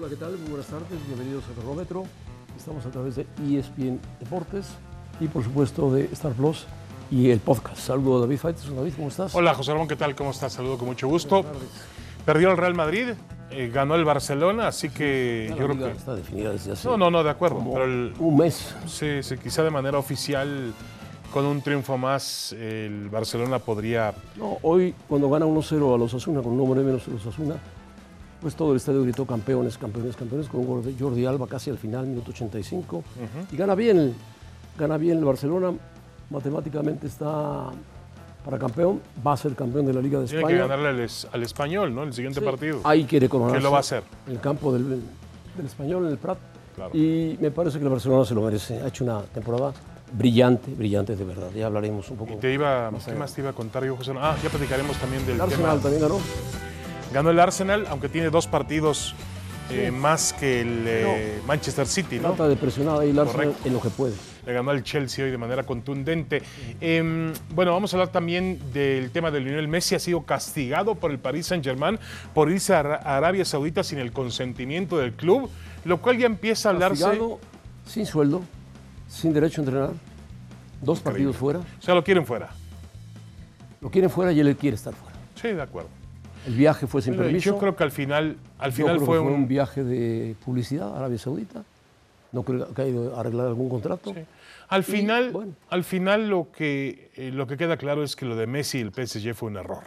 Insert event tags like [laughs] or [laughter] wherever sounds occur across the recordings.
Hola, ¿qué tal? Muy buenas tardes, bienvenidos a Termómetro. Estamos a través de ESPN Deportes y por supuesto de Star Plus y el podcast. Saludo a David Faites. David, ¿cómo estás? Hola, José Ramón, ¿qué tal? ¿Cómo estás? Saludo con mucho gusto. Perdió el Real Madrid, eh, ganó el Barcelona, así que Ya yo creo que... está definida desde hace No, no, no, de acuerdo. Pero el- un mes. sí, sí, quizá de manera oficial, con un triunfo más, el Barcelona podría... No, hoy cuando gana 1-0 a los Asuna con un hombre menos a los Asuna, pues todo el estadio gritó campeones, campeones, campeones con un gol de Jordi Alba casi al final, minuto 85. Y gana bien, gana bien el Barcelona, matemáticamente está para campeón, va a ser campeón de la Liga de Tiene España. que ganarle al, es- al español, ¿no? El siguiente Sí, partido. Ahí quiere coronarse. Que lo va a hacer. En el campo del, del español, en el Prat. Claro. Y me parece que el Barcelona se lo merece. Ha hecho una temporada brillante, brillante de verdad. Ya hablaremos un poco. Y te iba, ¿Qué más te iba a contar yo, José? Ah, ya platicaremos también del El tema. Arsenal también ganó. Ganó el Arsenal, aunque tiene dos partidos eh, más que el eh, Manchester City, ¿no? Trata de presionar ahí el Arsenal Correcto. en lo que puede. Le ganó al Chelsea hoy de manera contundente. Em, bueno, vamos a hablar también del tema de Lionel Messi. Ha sido castigado por el Paris Saint-Germain por irse a Arabia Saudita sin el consentimiento del club, lo cual ya empieza a hablarse. Castigado, sin sueldo, sin derecho a entrenar, dos partidos fuera. O sea, lo quieren fuera. Lo quieren fuera y él quiere estar fuera. Sí, de acuerdo. El viaje fue sin Pero permiso. Yo creo que al final, al final fue, un, viaje de publicidad a Arabia Saudita. No creo que haya ido a arreglar algún contrato. Al final, bueno. al final lo que, eh, lo que queda claro es que lo de Messi y el PSG fue un error.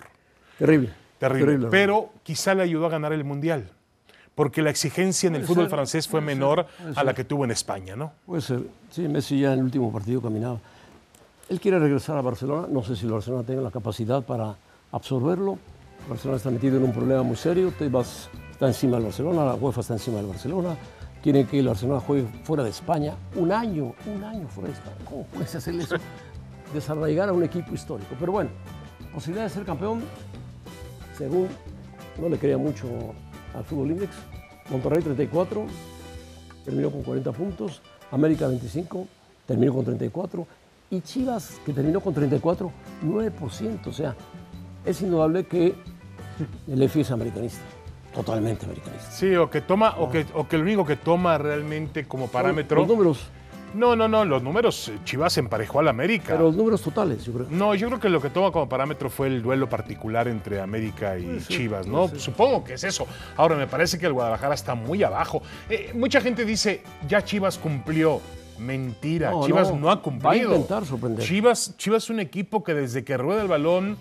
Terrible. Terrible. pero quizá le ayudó a ganar el Mundial. Porque la exigencia en el fútbol ser, francés fue ser, menor a la que tuvo en España, ¿no? Puede ser. Sí, Messi ya en el último partido caminaba. Él quiere regresar a Barcelona. No sé si el Barcelona tenga la capacidad para absorberlo. Barcelona está metido en un problema muy serio. Tebas está encima del Barcelona, la UEFA está encima del Barcelona. Quieren que el Barcelona juegue fuera de España. Un año, un año fuera de España. ¿Cómo puedes hacer eso? [laughs] Desarraigar a un equipo histórico. Pero bueno, posibilidad de ser campeón, según no le creía mucho al Fútbol Index. Monterrey 34, terminó con 40 puntos, América 25, terminó con 34, y Chivas, que terminó con 34, 9%. O sea, es indudable que el EFI es americanista, totalmente americanista. Sí, o que toma, o que, o que lo único que toma realmente como parámetro. Los números, No, no, no, los números, eh, Chivas emparejó al América. pero los números totales, yo creo. No, yo creo que lo que toma como parámetro fue el duelo particular entre América y Chivas, ¿no? Supongo que es eso. Ahora, me parece que el Guadalajara está muy abajo. Eh, mucha gente dice, ya Chivas cumplió. Mentira, No, Chivas no, no, ha va a cumplido. intentar sorprender. Chivas, Chivas es un equipo que desde que rueda el balón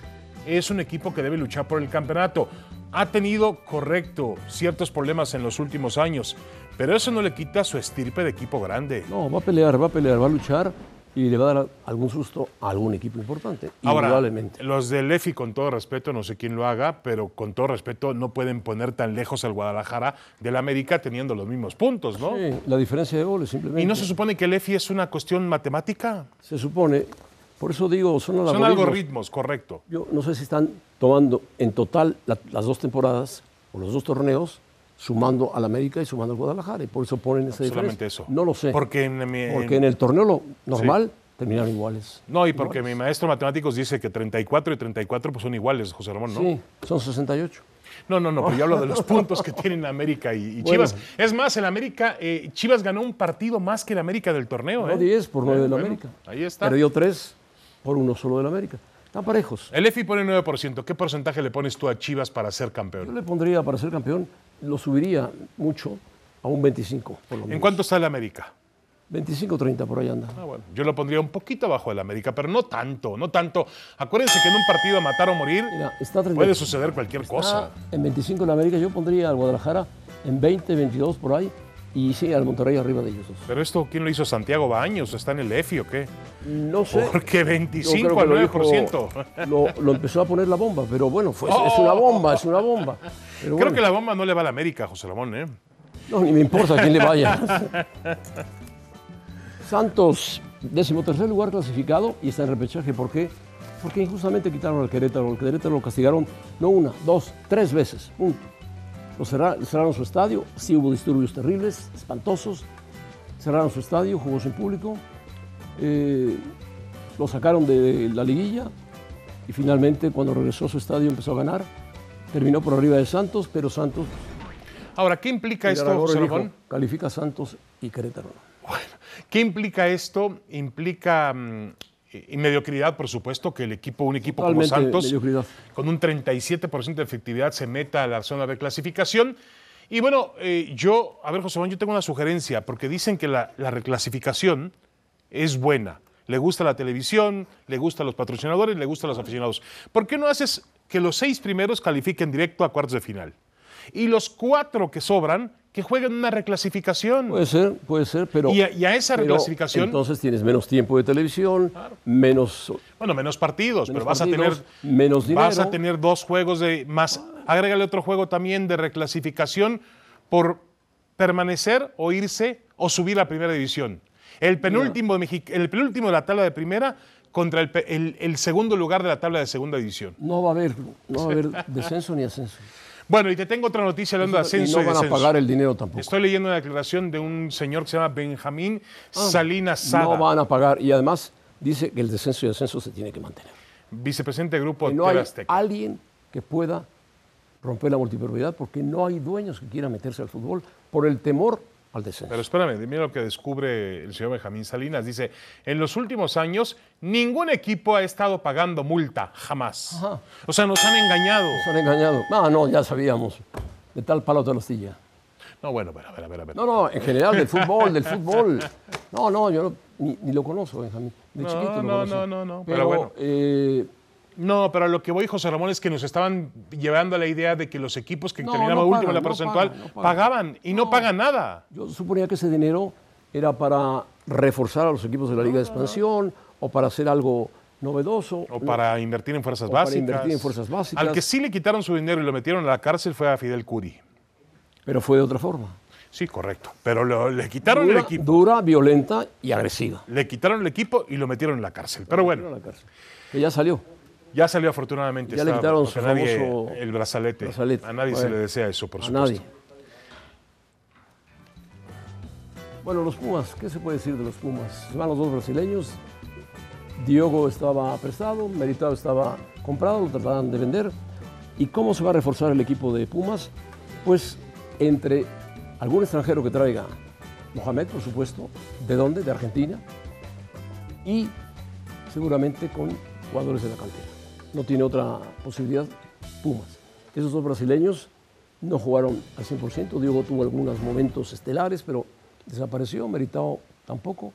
es un equipo que debe luchar por el campeonato. Ha tenido, correcto, ciertos problemas en los últimos años, pero eso no le quita su estirpe de equipo grande. No, va a pelear, va a pelear, va a luchar y le va a dar algún susto a algún equipo importante, Ahora, indudablemente. los del EFI, con todo respeto, no sé quién lo haga, pero con todo respeto no pueden poner tan lejos al Guadalajara del América teniendo los mismos puntos, ¿no? Sí, la diferencia de goles simplemente. ¿Y no se supone que el EFI es una cuestión matemática? Se supone, por eso digo, son Son algoritmos. algoritmos, correcto. Yo no sé si están tomando en total la- las dos temporadas o los dos torneos, sumando al América y sumando al Guadalajara, y por eso ponen esa diferencia. Solamente eso. No lo sé. Porque en mi- Porque en el torneo lo- normal terminaron iguales. No, y porque mi maestro de matemáticos dice que 34 y 34 pues son iguales, José Ramón, ¿no? Sí, son 68. No, no, no, pero yo hablo de los [laughs] puntos que tienen América y, y Bueno. Chivas. Es más, el América, eh, Chivas ganó un partido más que el América del torneo. No ¿eh? 10 por 9 del Bueno, América. Ahí está. Perdió 3 por uno solo del América. Están parejos. El EFI pone 9%. ¿Qué porcentaje le pones tú a Chivas para ser Yo campeón? le pondría, para ser campeón, lo subiría mucho a un 25, por lo ¿En menos. cuánto está el América? 25-30 por ahí anda. Ah, bueno, yo lo pondría un poquito abajo del América, pero no tanto, no tanto. Acuérdense que en un partido a matar o morir Mira, está 30 puede suceder cualquier está cosa. en 25 en América, yo pondría al Guadalajara en 20, 22 por ahí, y sí, al Monterrey arriba de ellos. Pero esto, ¿quién lo hizo? ¿Santiago Baños? ¿Está en el EFI o qué? No sé. Porque Yo 25 creo que al lo dijo- 9%. Lo, lo empezó a poner la bomba, pero bueno, fue, es una bomba, es una bomba. Pero Creo bueno, que la bomba no le va al América, José Ramón, ¿eh? No, ni me importa a quién le vaya. [laughs] Santos, decimotercer lugar clasificado y está en repechaje. ¿Por qué? Porque injustamente quitaron al Querétaro. Al Querétaro lo castigaron no una, dos, tres veces. Punto. Cerraron su estadio, sí hubo disturbios terribles, espantosos. Cerraron su estadio, jugó sin público. Eh, lo sacaron de la liguilla y finalmente cuando regresó a su estadio empezó a ganar. Terminó por arriba de Santos, pero Santos Ahora, ¿qué implica esto, dijo, califica Santos y Querétaro. Bueno, ¿qué implica esto? Implica mm, y mediocridad, por supuesto, que el equipo, un equipo como Santos, mediocridad. con un 37% de efectividad, se meta a la zona de clasificación. Y bueno, eh, yo, a ver, José Juan, yo tengo una sugerencia, porque dicen que la, la reclasificación es buena. Le gusta la televisión, le gusta a los patrocinadores, le gusta a los aficionados. ¿Por qué no haces que los seis primeros califiquen directo a cuartos de final? Y los cuatro que sobran, que jueguen una reclasificación. Puede ser, puede ser, pero. Y a- y a esa reclasificación- Entonces tienes menos tiempo de televisión, menos. Bueno, menos partidos, Menos pero vas partidos, a tener menos Vas a dinero. tener dos juegos de más. Agrégale otro juego también de reclasificación por permanecer o irse o subir a primera división. El penúltimo, de el penúltimo de la tabla de primera contra el, el- el segundo lugar de la tabla de segunda división. No va a haber, no va a haber descenso ni ascenso. [laughs] Bueno, y te tengo otra noticia hablando de ascenso y no van a pagar el dinero tampoco. Estoy leyendo una declaración de un señor que se llama Benjamín Salinas Sada, Ah, No van a pagar. Y además dice que el descenso y ascenso se tiene que mantener. vicepresidente del grupo Que no TV Azteca. alguien que pueda romper la multipropiedad porque no hay dueños que quieran meterse al fútbol por el temor al descenso. Pero espérame, mira lo que descubre el señor Benjamín Salinas. Dice, en los últimos años ningún equipo ha estado pagando multa, jamás. Ajá. O sea, nos han engañado. Nos han engañado. No, no, ya sabíamos. De tal palo tal astilla. No, bueno, bueno, a ver, a ver, a ver. No, no, en general del fútbol, del fútbol. No, no, yo no- ni, ni lo conozco, Benjamín. De No, chiquito lo no, no, no, no, pero Pero, bueno. eh, No, pero a lo que voy, José Ramón, es que nos estaban llevando a la idea de que los equipos que No, terminaban no último en la no porcentual pagan, no pagan. pagaban y no, No. pagan nada. yo suponía que ese dinero era para reforzar a los equipos de la Liga de Expansión o para hacer algo novedoso. O para invertir en fuerzas O para básicas. invertir en fuerzas básicas. Al que sí le quitaron su dinero y lo metieron a la cárcel fue a Fidel Curi. Pero fue de otra forma. Sí, correcto. Pero lo- le quitaron Dura, el equipo. dura, violenta y agresiva. Le quitaron el equipo y lo metieron en la cárcel. Pero bueno. A la cárcel. Que ya salió. Ya salió afortunadamente. Ya le quitaron su nadie- famoso el brazalete. brazalete. A nadie se le desea eso, por a supuesto. nadie. Bueno, los Pumas, ¿qué se puede decir de los Pumas? Se van los dos brasileños. Diogo estaba prestado, Meritado estaba comprado, lo trataban de vender. ¿Y cómo se va a reforzar el equipo de Pumas? Pues entre algún extranjero que traiga Mohamed, por supuesto. ¿De dónde? De Argentina. Y seguramente con jugadores de la cantera. No tiene otra posibilidad Pumas. Esos dos brasileños no jugaron al 100%. Diego tuvo algunos momentos estelares, pero desapareció. Meritao tampoco.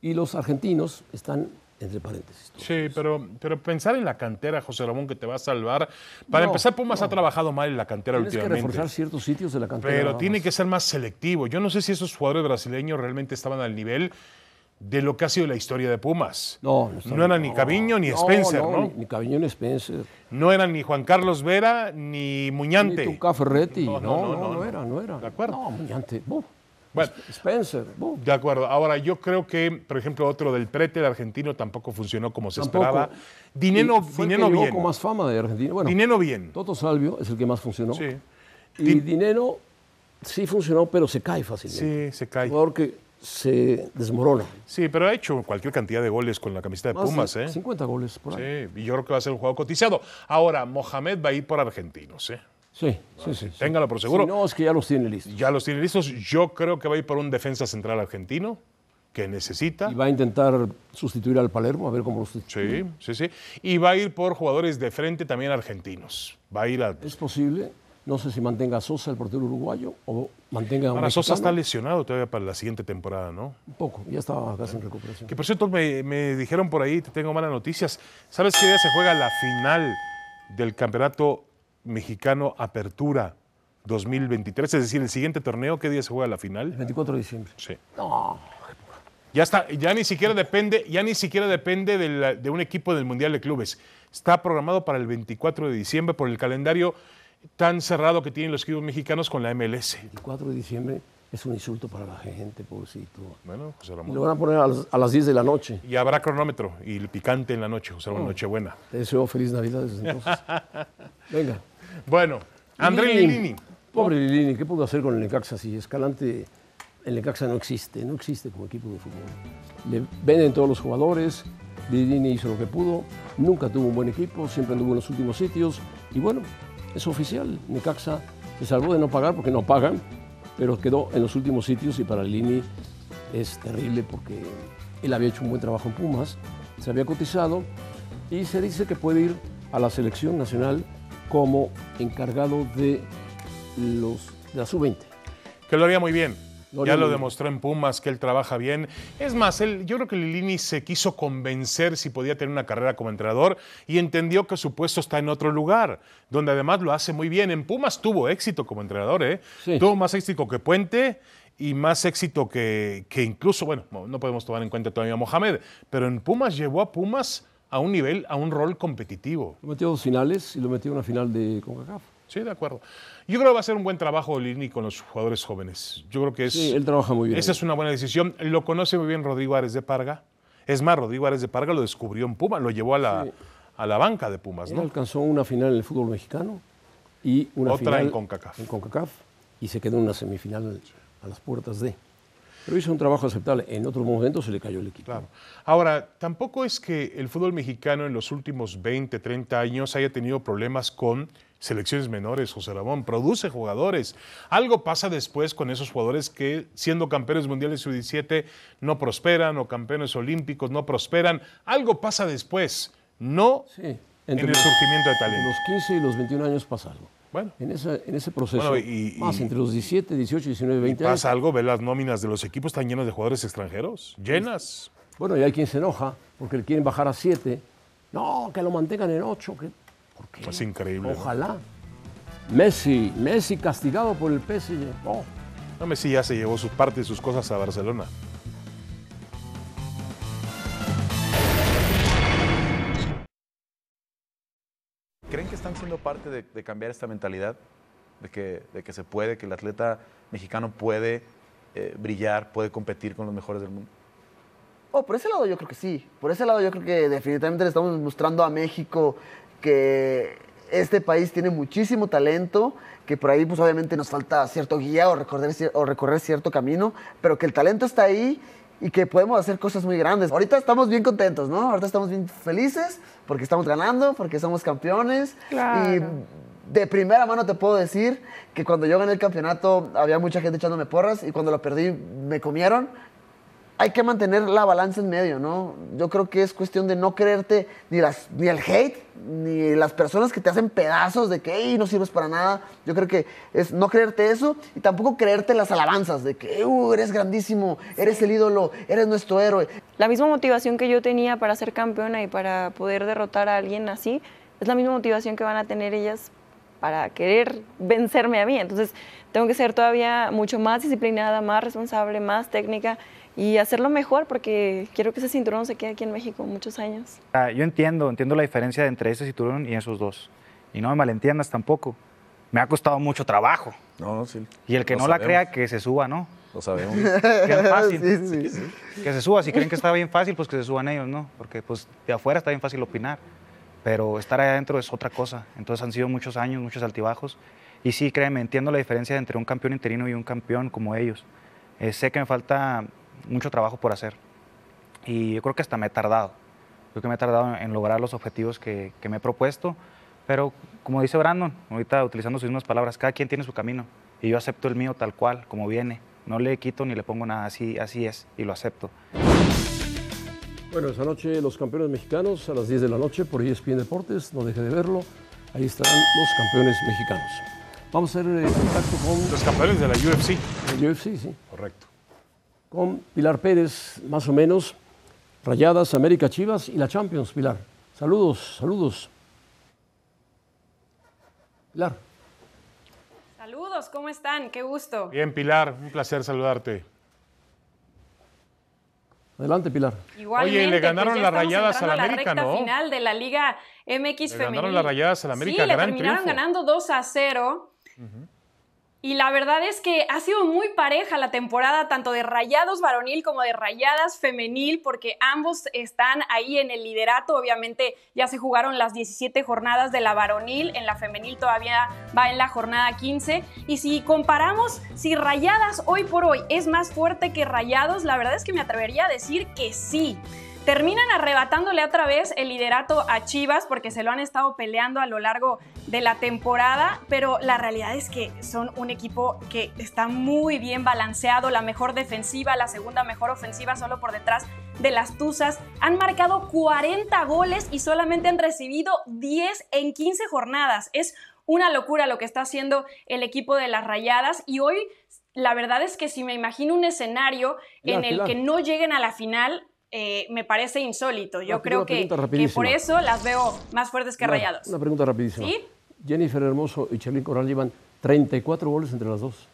Y los argentinos están entre paréntesis. Sí, pero, pero pensar en la cantera, José Ramón, que te va a salvar. Para No, empezar, Pumas no. ha trabajado mal en la cantera Tienes que últimamente. reforzar ciertos sitios de la cantera. Pero tiene que ser más selectivo. Yo no sé si esos jugadores brasileños realmente estaban al nivel de lo que ha sido la historia de Pumas. No, no, No eran ni Caviño ni no, Spencer, ¿no? Ni, ni Caviño ni Spencer. No eran ni Juan Carlos Vera ni Muñante. Ni Tuca Ferretti. No, No no, no, no, no, no. era, no era. De acuerdo. No, Muñante. buh. Bueno. Spencer. buh. De acuerdo. Ahora, yo creo que, por ejemplo, otro del Prete, el argentino, tampoco funcionó como se Tampoco. esperaba. Dineno, fue el Dineno que llegó bien. con más fama de Argentina. Bueno, Dineno bien. Toto Salvio es el que más funcionó. Sí. Y Din- Dinero sí funcionó, pero se cae fácilmente. Sí, se cae. Un jugador que se desmorona. Sí, pero ha hecho cualquier cantidad de goles con la camiseta de Más de Pumas, ¿eh? 50 goles por ahí. Sí, y yo creo que va a ser un juego cotizado. Ahora, Mohamed va a ir por argentinos, ¿eh? Sí, sí, sí. sí. Téngalo por seguro. Si no, es que ya los tiene listos. Ya los tiene listos. Yo creo que va a ir por un defensa central argentino que necesita. Y va a intentar sustituir al Palermo, a ver cómo lo sustituye. Sí, sí, sí. Y va a ir por jugadores de frente también argentinos. Va a ir a. Es posible, no sé si mantenga a Sosa, el portero uruguayo, o mantenga a un Ahora, Sosa está lesionado todavía para la siguiente temporada, ¿no? Un poco, ya estaba casi en recuperación. Que por cierto, me, me dijeron por ahí, te tengo malas noticias. ¿Sabes qué día se juega la final del Campeonato Mexicano Apertura 2023? Es decir, el siguiente torneo, ¿qué día se juega la El final? 24 de diciembre. Sí. No, Ya está, ya ni siquiera depende, ya ni siquiera depende de, la- de un equipo del Mundial de Clubes. Está programado para el 24 de diciembre por el calendario tan cerrado que tienen los equipos mexicanos con la MLS. 24 de diciembre es un insulto para la gente, pobrecito. Bueno, José Y Ramón. lo van a poner a las, a las 10 de la noche. Y habrá cronómetro y el picante en la noche, José Ramón, Nochebuena. Te deseo feliz Navidad desde entonces. [laughs] Venga. Bueno, André Lilini. Pobre Lilini, ¿qué pudo hacer con el Necaxa si Escalante, el Necaxa no existe, no existe como equipo de fútbol. Le venden todos los jugadores, Lilini hizo lo que pudo, nunca tuvo un buen equipo, siempre anduvo en los últimos sitios y bueno, es oficial, Necaxa Se salvó de no pagar porque no pagan, pero quedó en los últimos sitios y para Lini es terrible porque él había hecho un buen trabajo en Pumas, se había cotizado y se dice que puede ir a la selección nacional como encargado de, los, de la sub-20. Que lo haría muy bien. Ya lo demostró en Pumas que él trabaja bien. Es más, él, yo creo que Lilini se quiso convencer si podía tener una carrera como entrenador y entendió que su puesto está en otro lugar, donde además lo hace muy bien. En Pumas tuvo éxito como entrenador, ¿eh? Tuvo más éxito que Puente y más éxito que, que incluso, bueno, no podemos tomar en cuenta todavía a Mohamed, pero en Pumas llevó a Pumas a un nivel, a un rol competitivo. Lo metió a dos finales y lo metió en una final de CONCACAF. Sí, de acuerdo. Yo creo que va a ser un buen trabajo Lini con los jugadores jóvenes. Yo creo que es. Sí, él trabaja muy bien. Esa es una buena decisión. Lo conoce muy bien Rodrigo Ares de Parga. Es más, Rodrigo Ares de Parga lo descubrió en Pumas, lo llevó a la, a la banca de Pumas. Él alcanzó una final en el fútbol mexicano y una Otra en CONCACAF. En CONCACAF y se quedó en una semifinal a las puertas de. Pero hizo un trabajo aceptable. En otro momento se le cayó el equipo. Claro. Ahora, tampoco es que el fútbol mexicano en los últimos 20, 30 años haya tenido problemas con selecciones menores, José Ramón. Produce jugadores. Algo pasa después con esos jugadores que, siendo campeones mundiales sub-17, no prosperan, o campeones olímpicos no prosperan. Algo pasa después, no en el surgimiento de talento. En los 15 y los 21 años pasa algo. Bueno. En, en ese proceso, y, más entre los 17, 18, 19, 20 ¿Pasa algo? ¿Ve las nóminas de los equipos están llenas de jugadores extranjeros? ¿Llenas? Bueno, y hay quien se enoja porque le quieren bajar a 7. No, que lo mantengan en 8. Que, ¿Por qué? Es increíble. Ojalá. Messi, Messi castigado por el PSG. Oh. No, Messi ya se llevó su parte de sus cosas a Barcelona. ¿Creen que están siendo parte de, cambiar esta mentalidad? De que, de que, se puede, que el atleta mexicano puede eh, brillar, puede competir con los mejores del mundo. Oh, por ese lado yo creo que sí. Por ese lado yo creo que definitivamente le estamos mostrando a México que este país tiene muchísimo talento, que por ahí pues obviamente nos falta cierto guía o recorrer, o recorrer cierto camino, pero que el talento está ahí y que podemos hacer cosas muy grandes. Ahorita estamos bien contentos, ¿no? Ahorita estamos bien felices porque estamos ganando, porque somos campeones. Y de primera mano te puedo decir que cuando yo gané el campeonato había mucha gente echándome porras y cuando lo perdí me comieron hay que mantener la balanza en medio, ¿no? Yo creo que es cuestión de no creerte ni, las, ni el hate, ni las personas que te hacen pedazos de que no sirves para nada. Yo creo que es no creerte eso y tampoco creerte las alabanzas de que uh, eres grandísimo, eres el ídolo, eres nuestro héroe. La misma motivación que yo tenía para ser campeona y para poder derrotar a alguien así, es la misma motivación que van a tener ellas para querer vencerme a mí. Entonces, tengo que ser todavía mucho más disciplinada, más responsable, más técnica y hacerlo mejor porque quiero que ese cinturón se quede aquí en México muchos años. Ah, yo entiendo, entiendo la diferencia entre ese cinturón y esos dos. Y no me malentiendas tampoco. Me ha costado mucho trabajo. No, sí. Y el que no la crea, que se suba, ¿no? Lo sabemos. [laughs] Que es fácil. Sí, sí, que se suba. Si creen que está bien fácil, pues que se suban ellos, ¿no? Porque pues de afuera está bien fácil opinar. Pero estar ahí adentro es otra cosa. Entonces han sido muchos años, muchos altibajos. Y sí, créeme, entiendo la diferencia entre un campeón interino y un campeón como ellos. Eh, sé que me falta mucho trabajo por hacer. Y yo creo que hasta me he tardado. Creo que me he tardado en lograr los objetivos que, me he propuesto. Pero como dice Brandon, ahorita utilizando sus mismas palabras, cada quien tiene su camino. Y yo acepto el mío tal cual, como viene. No le quito ni le pongo nada, así, así es, y lo acepto. Bueno, esta noche los campeones mexicanos a las 10 de la noche por ESPN Deportes, no deje de verlo. Ahí estarán los campeones mexicanos. Vamos a hacer eh, contacto con... Los campeones de la UFC. La UFC, sí. Correcto con Pilar Pérez, más o menos, Rayadas, América Chivas y la Champions, Pilar. Saludos, saludos. Pilar. Saludos, ¿cómo están? Qué gusto. Bien, Pilar, un placer saludarte. Adelante, Pilar. Igualmente, Oye, le pues ganaron las rayadas a la América, la final de la Liga MX le Ganaron las rayadas a la América, sí, le terminaron ganando 2 a 0. Y la verdad es que ha sido muy pareja la temporada, tanto de rayados varonil como de rayadas femenil, porque ambos están ahí en el liderato. Obviamente ya se jugaron las 17 jornadas de la varonil, en la femenil todavía va en la jornada 15. Y si comparamos, si rayadas hoy por hoy es más fuerte que rayados, la verdad es que me atrevería a decir que sí. Terminan arrebatándole otra vez el liderato a Chivas porque se lo han estado peleando a lo largo de la temporada, pero la realidad es que son un equipo que está muy bien balanceado, la mejor defensiva, la segunda mejor ofensiva solo por detrás de las Tuzas. Han marcado 40 goles y solamente han recibido 10 en 15 jornadas. Es una locura lo que está haciendo el equipo de las Rayadas y hoy la verdad es que si me imagino un escenario en el que no lleguen a la final, eh, me parece insólito. Yo creo que, por eso las veo más fuertes que rayados. Una pregunta rapidísima. Jennifer Hermoso y Cherlin Corral llevan 34 goles entre las dos.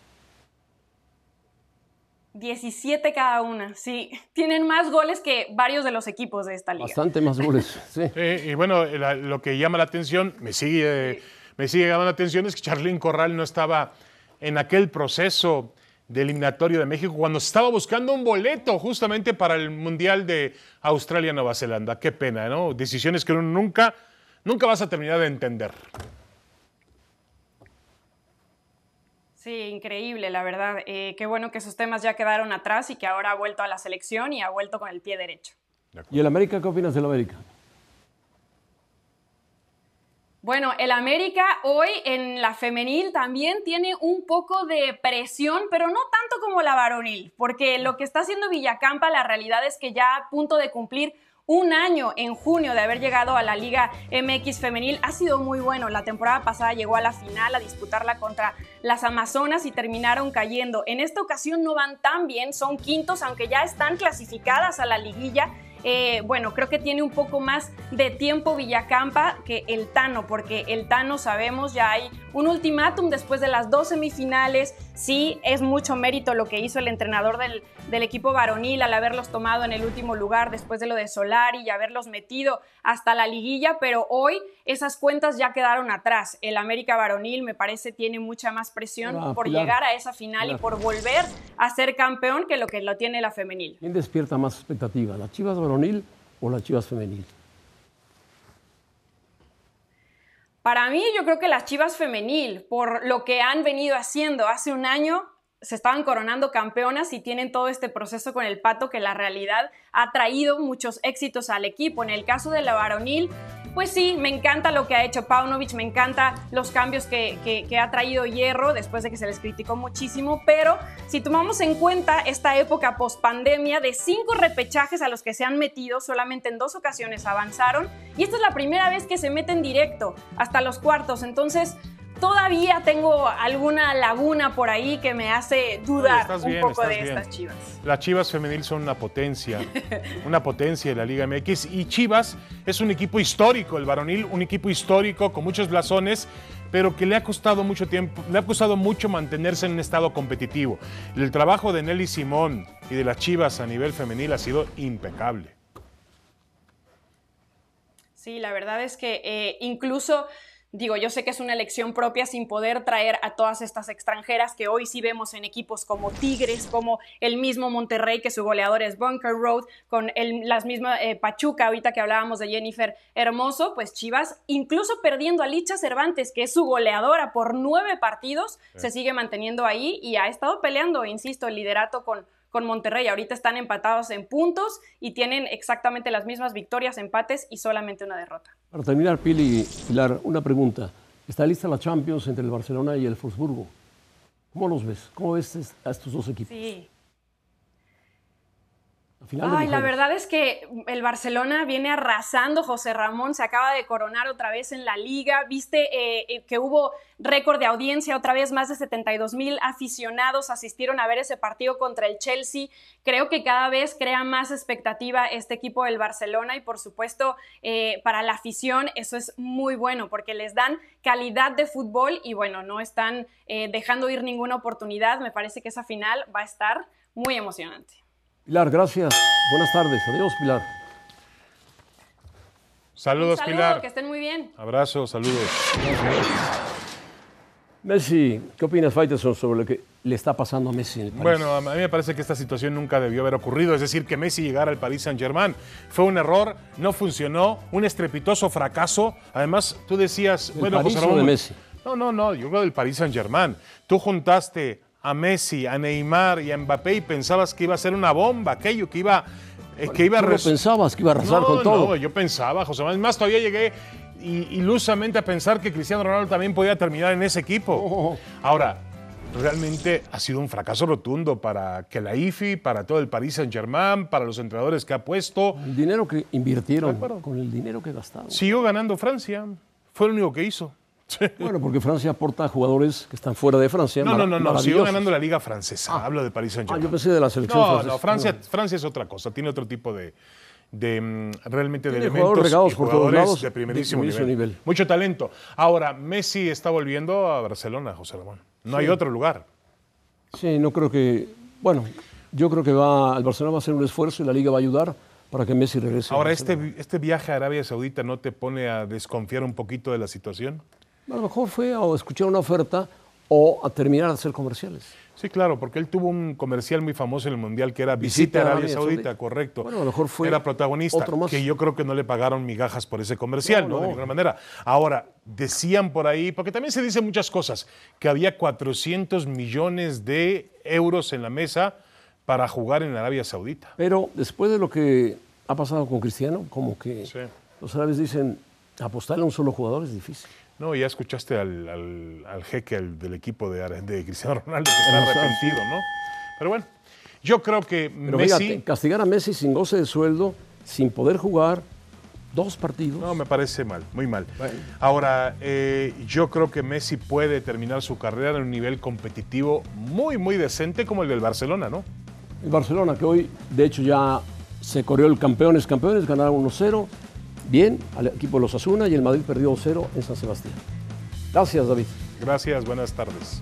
17 cada una, sí. [laughs] Tienen más goles que varios de los equipos de esta liga. Bastante más goles, [laughs] sí. y bueno, lo que llama la atención, me sigue, me sigue llamando la atención es que Charlín Corral no estaba en aquel proceso de eliminatorio de México cuando estaba buscando un boleto justamente para el Mundial de Australia-Nueva Zelanda. Qué pena, ¿no? Decisiones que uno nunca, nunca vas a terminar de entender. Sí, increíble, la verdad. Eh, qué bueno que esos temas ya quedaron atrás y que ahora ha vuelto a la selección y ha vuelto con el pie derecho. ¿Y el América qué opinas del América? Bueno, el América hoy en la femenil también tiene un poco de presión, pero no tanto como la varonil, porque lo que está haciendo Villacampa, la realidad es que ya a punto de cumplir un año en junio de haber llegado a la Liga MX femenil ha sido muy bueno. La temporada pasada llegó a la final a disputarla contra las Amazonas y terminaron cayendo. En esta ocasión no van tan bien, son quintos, aunque ya están clasificadas a la liguilla eh, bueno, creo que tiene un poco más de tiempo Villacampa que el Tano, porque el Tano sabemos ya hay un ultimátum después de las dos semifinales. Sí, es mucho mérito lo que hizo el entrenador del, del equipo varonil al haberlos tomado en el último lugar después de lo de Solari y haberlos metido hasta la liguilla, pero hoy esas cuentas ya quedaron atrás. El América varonil me parece tiene mucha más presión ah, por llegar a esa final y por volver a ser campeón que lo que lo tiene la femenil. ¿Quién despierta más expectativa, la Chivas varonil o la Chivas femenil? Para mí yo creo que las Chivas femenil, por lo que han venido haciendo hace un año, se estaban coronando campeonas y tienen todo este proceso con el pato que la realidad ha traído muchos éxitos al equipo. En el caso de la varonil, pues sí, me encanta lo que ha hecho Paunovic, me encanta los cambios que, ha traído Hierro después de que se les criticó muchísimo, pero si tomamos en cuenta esta época post pandemia, de cinco repechajes a los que se han metido, solamente en dos ocasiones avanzaron y esta es la primera vez que se meten directo hasta los cuartos, entonces todavía tengo alguna laguna por ahí que me hace dudar un poco de estas Chivas. Las Chivas femenil son una potencia, una potencia de la Liga MX y Chivas es un equipo histórico, el varonil, un equipo histórico con muchos blasones, pero que le ha costado mucho tiempo, le ha costado mucho mantenerse en un estado competitivo. El trabajo de Nelly Simón y de las Chivas a nivel femenil ha sido impecable. Sí, la verdad es que eh, incluso Digo, yo sé que es una elección propia sin poder traer a todas estas extranjeras que hoy sí vemos en equipos como Tigres, como el mismo Monterrey, que su goleador es Bunker Road, con el, las mismas eh, Pachuca, ahorita que hablábamos de Jennifer Hermoso, pues Chivas, incluso perdiendo a Licha Cervantes, que es su goleadora por nueve partidos, se sigue manteniendo ahí y ha estado peleando, insisto, el liderato con, con Monterrey. Ahorita están empatados en puntos y tienen exactamente las mismas victorias, empates y solamente una derrota. Para terminar, Pili, Pilar, una pregunta. Está lista la Champions entre el Barcelona y el Wolfsburgo. ¿Cómo los ves? ¿Cómo ves a estos dos equipos? Sí. Ay, la verdad es que el Barcelona viene arrasando. José Ramón se acaba de coronar otra vez en la liga. Viste eh, eh, que hubo récord de audiencia, otra vez más de 72 mil aficionados asistieron a ver ese partido contra el Chelsea. Creo que cada vez crea más expectativa este equipo del Barcelona y por supuesto eh, para la afición eso es muy bueno porque les dan calidad de fútbol y bueno, no están dejando ir ninguna oportunidad. Me parece que esa final va a estar muy emocionante. Pilar, gracias. Buenas tardes. Adiós, Pilar. Saludos, Pilar. Que estén muy bien. Abrazo, saludos. Messi, ¿qué opinas, Faitelson, sobre lo que le está pasando a Messi en el Bueno, a mí me parece que esta situación nunca debió haber ocurrido, es decir, que Messi llegara al Paris Saint-Germain. Fue un error, no funcionó, un estrepitoso fracaso. Además, tú decías, bueno, José Ramón, de Messi? No, no, no, yo creo del Paris Saint-Germain. Tú juntaste a Messi, a Neymar y a Mbappé y pensabas que iba a ser una bomba, aquello que iba eh, que iba a ¿Tú no pensabas que iba a arrasar no, con todo? No, yo pensaba, José Manuel. Más todavía llegué ilusamente a pensar que Cristiano Ronaldo también podía terminar en ese equipo. Oh. Ahora, realmente ha sido un fracaso rotundo para que la IFI, para todo el Paris Saint-Germain, para los entrenadores que ha puesto. El dinero que invirtieron, con el dinero que gastaron. Siguió ganando Francia. Fue lo único que hizo. [laughs] Bueno, porque Francia aporta jugadores que están fuera de Francia. No, no, no, no. Siguió ganando la Liga Francesa. Hablo de Paris Ah, Saint-Germain. yo pensé de la selección No, francesa. no, Francia, Francia es otra cosa, tiene otro tipo de, de, mm, realmente de elementos jugadores regados y por todos jugadores lados de primerísimo, de primerísimo nivel. nivel. Mucho talento. Ahora, Messi está volviendo a Barcelona, José Ramón. No hay otro lugar. Sí, no creo que. Bueno, yo creo que va, el Barcelona va a hacer un esfuerzo y la Liga va a ayudar para que Messi regrese. a Ahora, este, este viaje a Arabia Saudita no te pone a desconfiar un poquito de la situación. A lo mejor fue a escuchar una oferta o a terminar de hacer comerciales. Sí, claro, porque él tuvo un comercial muy famoso en el Mundial que era Visita a Arabia Saudita, correcto. Bueno, a lo mejor fue Era protagonista, otro más. que yo creo que no le pagaron migajas por ese comercial, No, ¿no? De ninguna manera. Ahora, decían por ahí, porque también se dicen muchas cosas, que había 400 millones de euros en la mesa para jugar en Arabia Saudita. Pero después de lo que ha pasado con Cristiano, como que Sí. los árabes dicen apostarle a un solo jugador es difícil. No, ya escuchaste al, al- al jeque al- del equipo de, Cristiano Ronaldo que está arrepentido, ¿no? Pero bueno, yo creo que Pero Messi... fíjate, castigar a Messi sin goce de sueldo, sin poder jugar dos partidos. No, me parece mal, muy mal. Ahora, eh, yo creo que Messi puede terminar su carrera en un nivel competitivo muy, muy decente como el del Barcelona, ¿no? El Barcelona, que hoy, de hecho, ya se corrió el campeones, campeones, ganaron 1-0, bien, al equipo de los Asuna, y el Madrid perdió 2-0 en San Sebastián. Gracias, David. Gracias, buenas tardes.